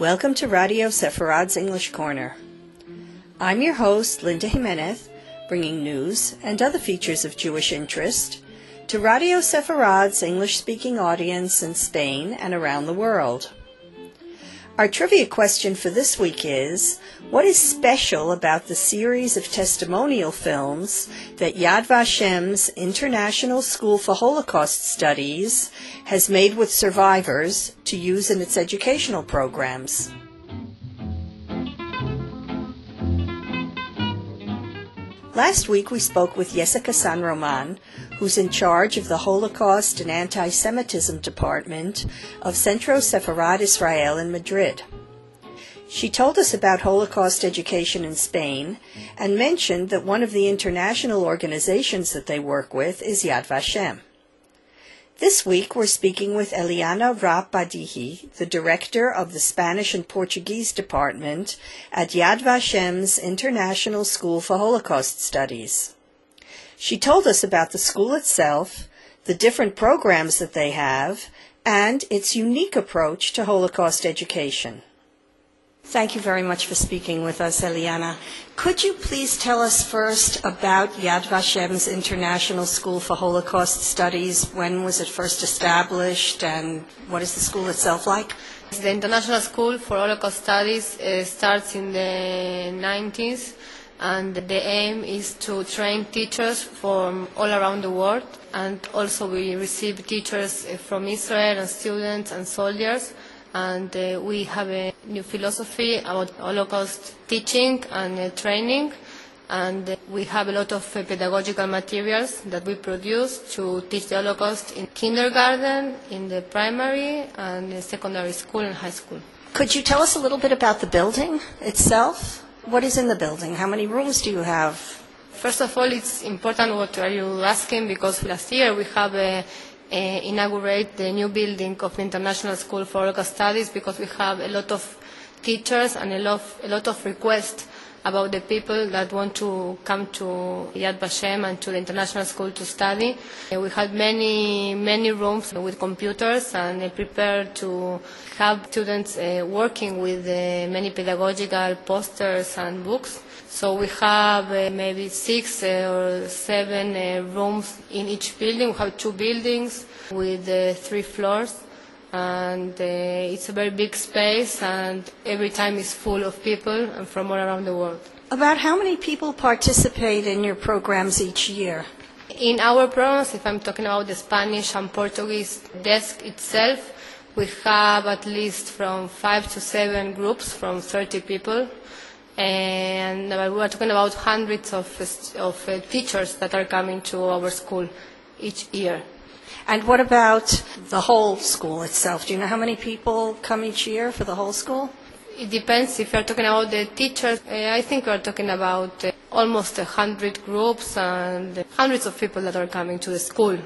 Welcome to Radio Sefarad's English Corner. I'm your host, Linda Jimenez, bringing news and other features of Jewish interest to Radio Sefarad's English speaking audience in Spain and around the world. Our trivia question for this week is What is special about the series of testimonial films that Yad Vashem's International School for Holocaust Studies has made with survivors to use in its educational programs? Last week we spoke with Jessica San Roman, who's in charge of the Holocaust and Anti Semitism Department of Centro Sefarad Israel in Madrid. She told us about Holocaust education in Spain and mentioned that one of the international organizations that they work with is Yad Vashem. This week we're speaking with Eliana Rapp Badihi, the director of the Spanish and Portuguese department at Yad Vashem's International School for Holocaust Studies. She told us about the school itself, the different programs that they have, and its unique approach to Holocaust education. Thank you very much for speaking with us, Eliana. Could you please tell us first about Yad Vashem's International School for Holocaust Studies? When was it first established, and what is the school itself like? The International School for Holocaust Studies uh, starts in the 90s, and the aim is to train teachers from all around the world. And also, we receive teachers from Israel and students and soldiers and uh, we have a new philosophy about Holocaust teaching and uh, training. And uh, we have a lot of uh, pedagogical materials that we produce to teach the Holocaust in kindergarten, in the primary, and the secondary school and high school. Could you tell us a little bit about the building itself? What is in the building? How many rooms do you have? First of all, it's important what are you asking because last year we have a uh, inaugurate the new building of the International School for Holocaust Studies because we have a lot of teachers and a lot, a lot of requests about the people that want to come to Yad Vashem and to the international school to study. Uh, we had many, many rooms with computers and uh, prepared to have students uh, working with many pedagogical posters and books. So we have maybe six or seven rooms in each building. We have two buildings with three floors and uh, it's a very big space and every time it's full of people and from all around the world. About how many people participate in your programs each year? In our programs, if I'm talking about the Spanish and Portuguese desk itself, we have at least from five to seven groups from 30 people. And we are talking about hundreds of, of uh, teachers that are coming to our school each year. And what about the whole school itself? Do you know how many people come each year for the whole school? It depends. If you're talking about the teachers, uh, I think we're talking about uh, almost a hundred groups and hundreds of people that are coming to the school.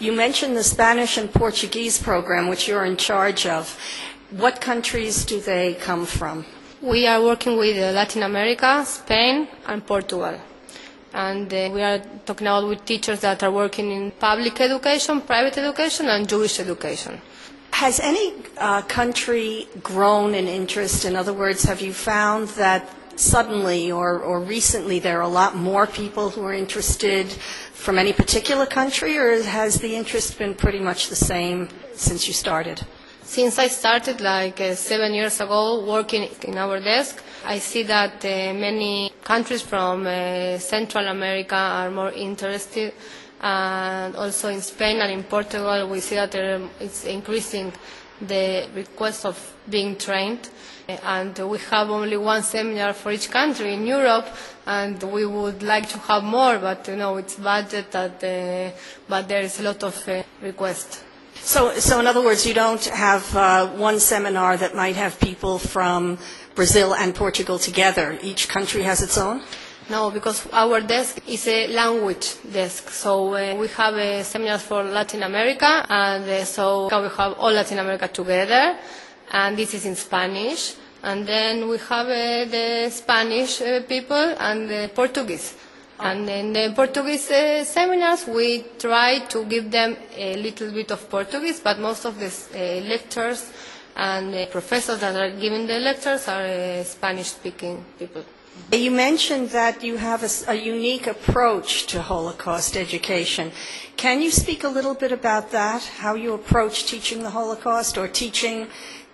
You mentioned the Spanish and Portuguese program, which you're in charge of. What countries do they come from? We are working with uh, Latin America, Spain, and Portugal and uh, we are talking about with teachers that are working in public education, private education, and Jewish education. Has any uh, country grown in interest? In other words, have you found that suddenly or, or recently there are a lot more people who are interested from any particular country, or has the interest been pretty much the same since you started? Since I started like uh, seven years ago working in our desk, I see that uh, many countries from uh, Central America are more interested. And also in Spain and in Portugal, we see that it's increasing the request of being trained. And we have only one seminar for each country in Europe, and we would like to have more, but you know it's budget. That, uh, but there is a lot of uh, request. So, so in other words, you don't have uh, one seminar that might have people from Brazil and Portugal together. Each country has its own? No, because our desk is a language desk. So uh, we have a seminar for Latin America, and uh, so we have all Latin America together, and this is in Spanish. And then we have uh, the Spanish uh, people and the Portuguese. And in the Portuguese uh, seminars, we try to give them a little bit of Portuguese, but most of the uh, and the professors that are giving the lectures are uh, Spanish-speaking people. You mentioned that you have a unique approach to Holocaust education. Can you speak a little bit about that? How you approach teaching the Holocaust or teaching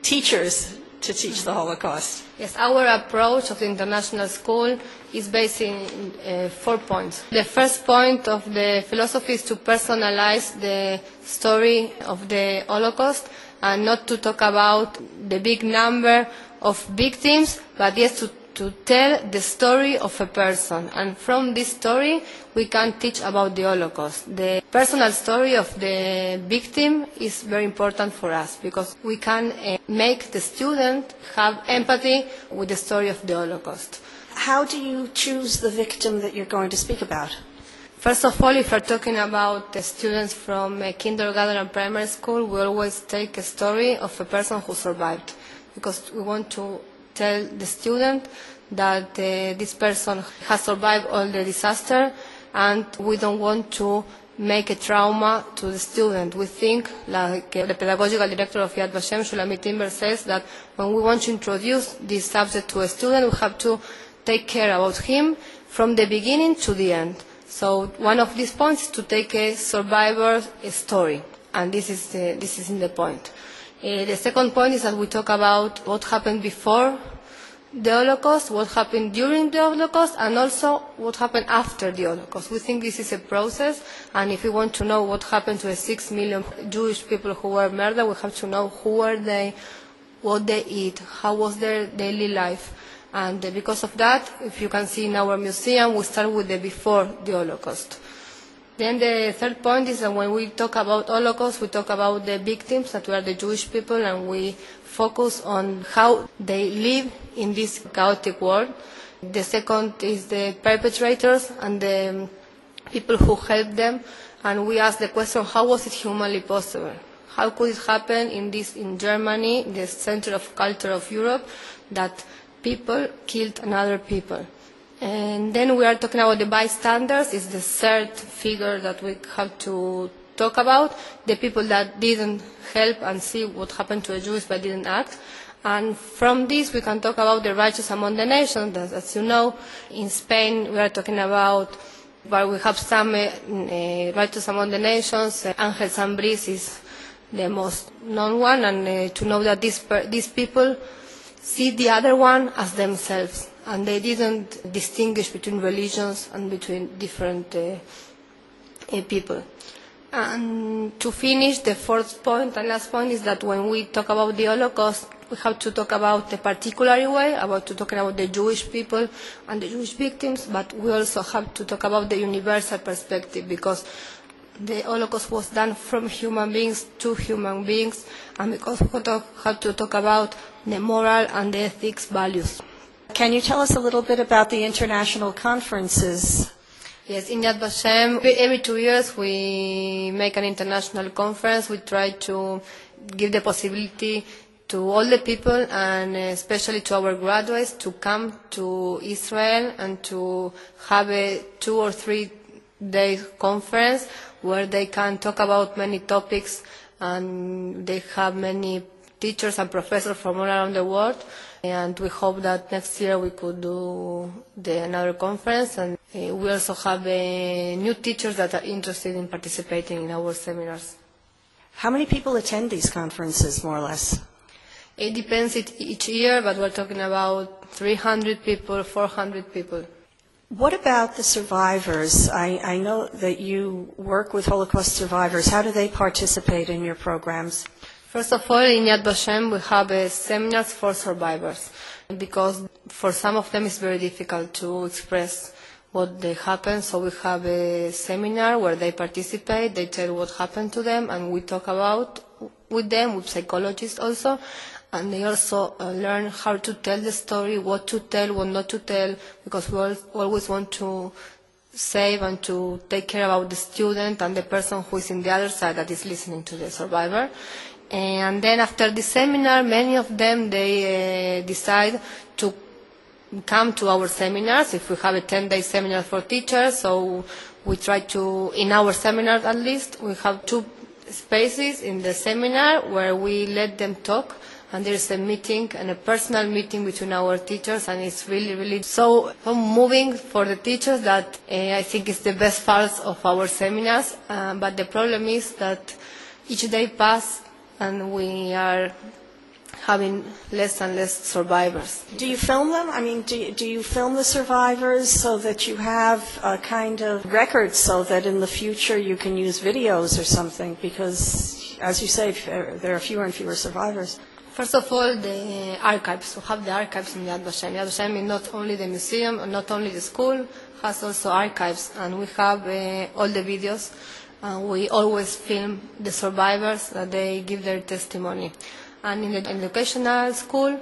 teachers to teach the Holocaust? Yes, our approach of the international school is based in uh, four points. The first point of the philosophy is to personalize the story of the Holocaust and not to talk about the big number of victims, but yes, to, to tell the story of a person. And from this story, we can teach about the Holocaust. The personal story of the victim is very important for us because we can uh, make the student have empathy with the story of the Holocaust. How do you choose the victim that you're going to speak about? First of all, if we're talking about the students from uh, kindergarten and primary school, we always take a story of a person who survived because we want to tell the student that uh, this person has survived all the disaster and we don't want to make a trauma to the student. We think, like uh, the pedagogical director of Yad Vashem, Shulamit Imber, says that when we want to introduce this subject to a student, we have to take care about him from the beginning to the end. So one of these points is to take a survivor story, and this is, the, this is in the point. Uh, the second point is that we talk about what happened before the Holocaust, what happened during the Holocaust, and also what happened after the Holocaust. We think this is a process, and if we want to know what happened to the six million Jewish people who were murdered, we have to know who were they, what they eat, how was their daily life. And uh, because of that, if you can see in our museum, we start with the before the Holocaust. Then the third point is that when we talk about Holocaust, we talk about the victims, that were the Jewish people, and we focus on how they live in this chaotic world. The second is the perpetrators and the people who helped them, and we ask the question, how was it humanly possible? How could it happen in this in Germany, the center of culture of Europe, that people killed another people? And then we are talking about the bystanders, It's the third figure that we have to talk about, the people that didn't help and see what happened to the Jews but didn't act. And from this we can talk about the righteous among the nations. As, you know, in Spain we are talking about where we have some uh, uh, righteous among the nations. Uh, Angel Sanz Briz is the most known one, and uh, to know that these people see the other one as themselves, and they didn't distinguish between religions and between different uh, uh, people. And to finish, the fourth point and last point is that when we talk about the Holocaust, we have to talk about the particular way, about to talking about the Jewish people and the Jewish victims, but we also have to talk about the universal perspective because the Holocaust was done from human beings to human beings, and because we talk, have to talk about the moral and the ethics values. Can you tell us a little bit about the international conferences? Yes, in Yad Vashem, every two years we make an international conference. We try to give the possibility to all the people and especially to our graduates to come to Israel and to have a two or three day conference where they can talk about many topics and they have many teachers and professors from all around the world and we hope that next year we could do the, another conference and uh, we also have uh, new teachers that are interested in participating in our seminars. How many people attend these conferences, more or less? It depends it, each year, but we're talking about 300 people, 400 people. What about the survivors? I, I know that you work with Holocaust survivors. How do they participate in your programs? First of all, in Yad Vashem, we have uh, seminars for survivors because for some of them it's very difficult to express what they happened. So we have a seminar where they participate, they tell what happened to them, and we talk about with them, with psychologists also, and they also uh, learn how to tell the story, what to tell, what not to tell, because we al- always want to save and to take care about the student and the person who is in the other side that is listening to the survivor. And then after the seminar, many of them, they uh, decide to come to our seminars. If we have a 10-day seminar for teachers, so we try to, in our seminars at least, we have two spaces in the seminar where we let them talk and there is a meeting and a personal meeting between our teachers and it's really really so, moving for the teachers that uh, I think is the best part of our seminars uh, but the problem is that each day pass and we are having less and less survivors. Do you film them? I mean, do you, do you film the survivors so that you have a kind of record so that in the future you can use videos or something? Because, as you say, there are fewer and fewer survivors. First of all, the archives. We have the archives in Yad Vashem. Yad Vashem is not only the museum, not only the school, has also archives, and we have uh, all the videos. Uh, we always film the survivors that they give their testimony. And in the educational school,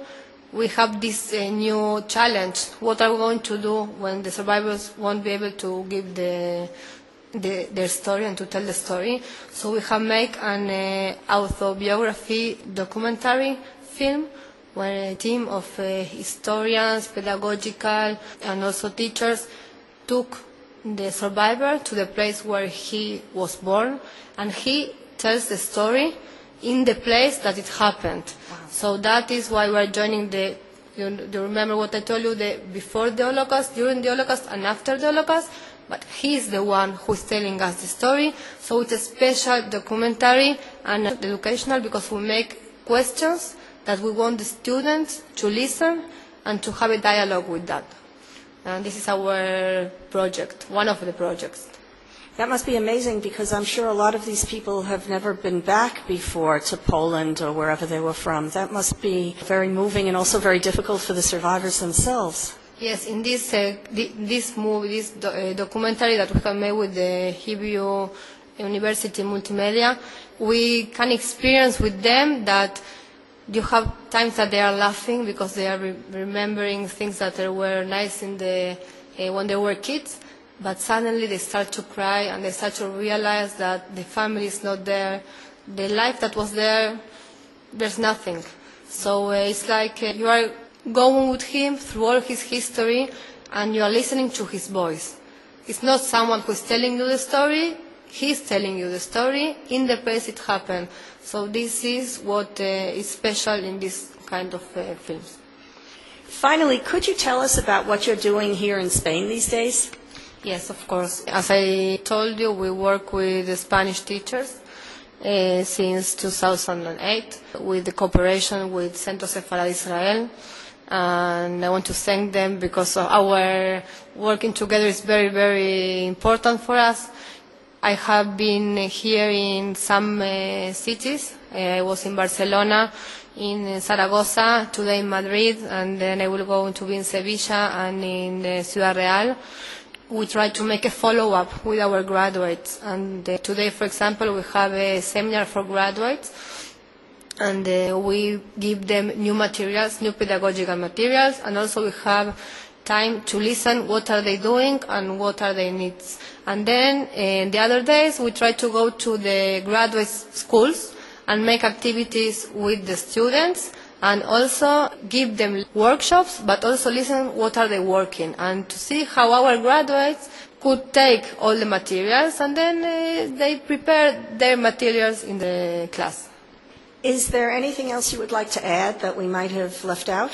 we have this uh, new challenge. What are we going to do when the survivors won't be able to give the, the, their story and to tell the story? So we have made an uh, autobiography documentary film where a team of uh, historians, pedagogical, and also teachers took the survivor to the place where he was born, and he tells the story in the place that it happened. Wow. So that is why we're joining the, you, do you remember what I told you, the before the Holocaust, during the Holocaust, and after the Holocaust? But he's the one who's telling us the story. So it's a special documentary and educational because we make questions that we want the students to listen and to have a dialogue with that. And this is our project, one of the projects. That must be amazing because I'm sure a lot of these people have never been back before to Poland or wherever they were from. That must be very moving and also very difficult for the survivors themselves. Yes, in this uh, this movie, this do, uh, documentary that we have made with the Hebrew University Multimedia, we can experience with them that you have times that they are laughing because they are re remembering things that were nice in the uh, when they were kids but suddenly they start to cry and they start to realize that the family is not there, the life that was there, there's nothing. So uh, it's like uh, you are going with him through all his history and you are listening to his voice. It's not someone who's telling you the story, he's telling you the story in the place it happened. So this is what uh, is special in this kind of uh, films. Finally, could you tell us about what you're doing here in Spain these days? Yes, of course. As I told you, we work with the Spanish teachers uh, since 2008 with the cooperation with Centro Sefarad Israel. And I want to thank them because our working together is very, very important for us. I have been here in some uh, cities. Uh, I was in Barcelona, in Zaragoza, today in Madrid, and then I will go to be in Sevilla and in uh, Ciudad Real we try to make a follow-up with our graduates. And uh, today, for example, we have a seminar for graduates, and uh, we give them new materials, new pedagogical materials, and also we have time to listen what are they doing and what are their needs. And then uh, the other days, we try to go to the graduate schools and make activities with the students and also give them workshops, but also listen what are they working and to see how our graduates could take all the materials and then uh, they prepare their materials in the class. Is there anything else you would like to add that we might have left out?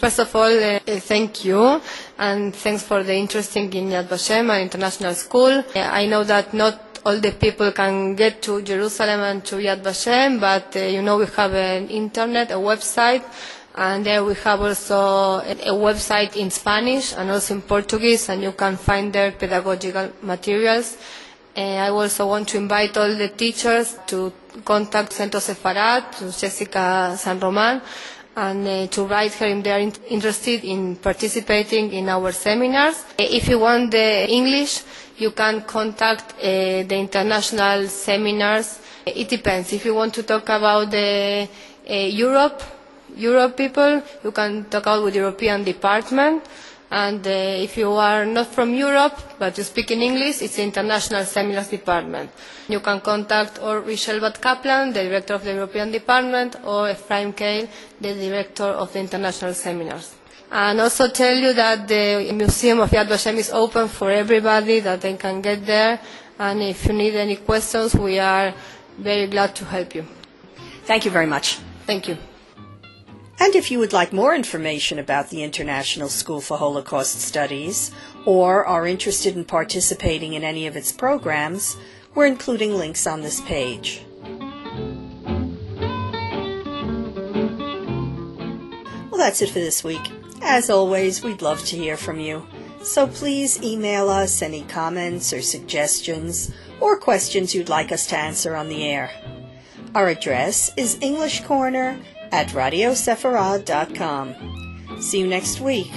First of all, uh, thank you, and thanks for the interest in Yad Vashem, an international school. Uh, I know that not all the people can get to Jerusalem and to Yad Vashem, but uh, you know we have an internet, a website, and there we have also a, a website in Spanish and also in Portuguese, and you can find there pedagogical materials. Uh, I also want to invite all the teachers to contact Centro Sefarad, to Jessica San Roman, and uh, to write her if they are in interested in participating in our seminars. Uh, if you want the English, you can contact uh, the international seminars. It depends. If you want to talk about the uh, Europe, Europe people, you can talk about with the European department. And uh, if you are not from Europe, but you speak in English, it's the International Seminars Department. You can contact or Richelle Budd Caplan, the Director of the European Department, or Ephraim Kaye, the Director of the International Seminars. And also tell you that the Museum of Yad Vashem is open for everybody, that they can get there. And if you need any questions, we are very glad to help you. Thank you very much. Thank you. And if you would like more information about the International School for Holocaust Studies, or are interested in participating in any of its programs, we're including links on this page. Well, that's it for this week. As always, we'd love to hear from you. So please email us any comments or suggestions or questions you'd like us to answer on the air. Our address is English Corner at radiosefarad.com. See you next week.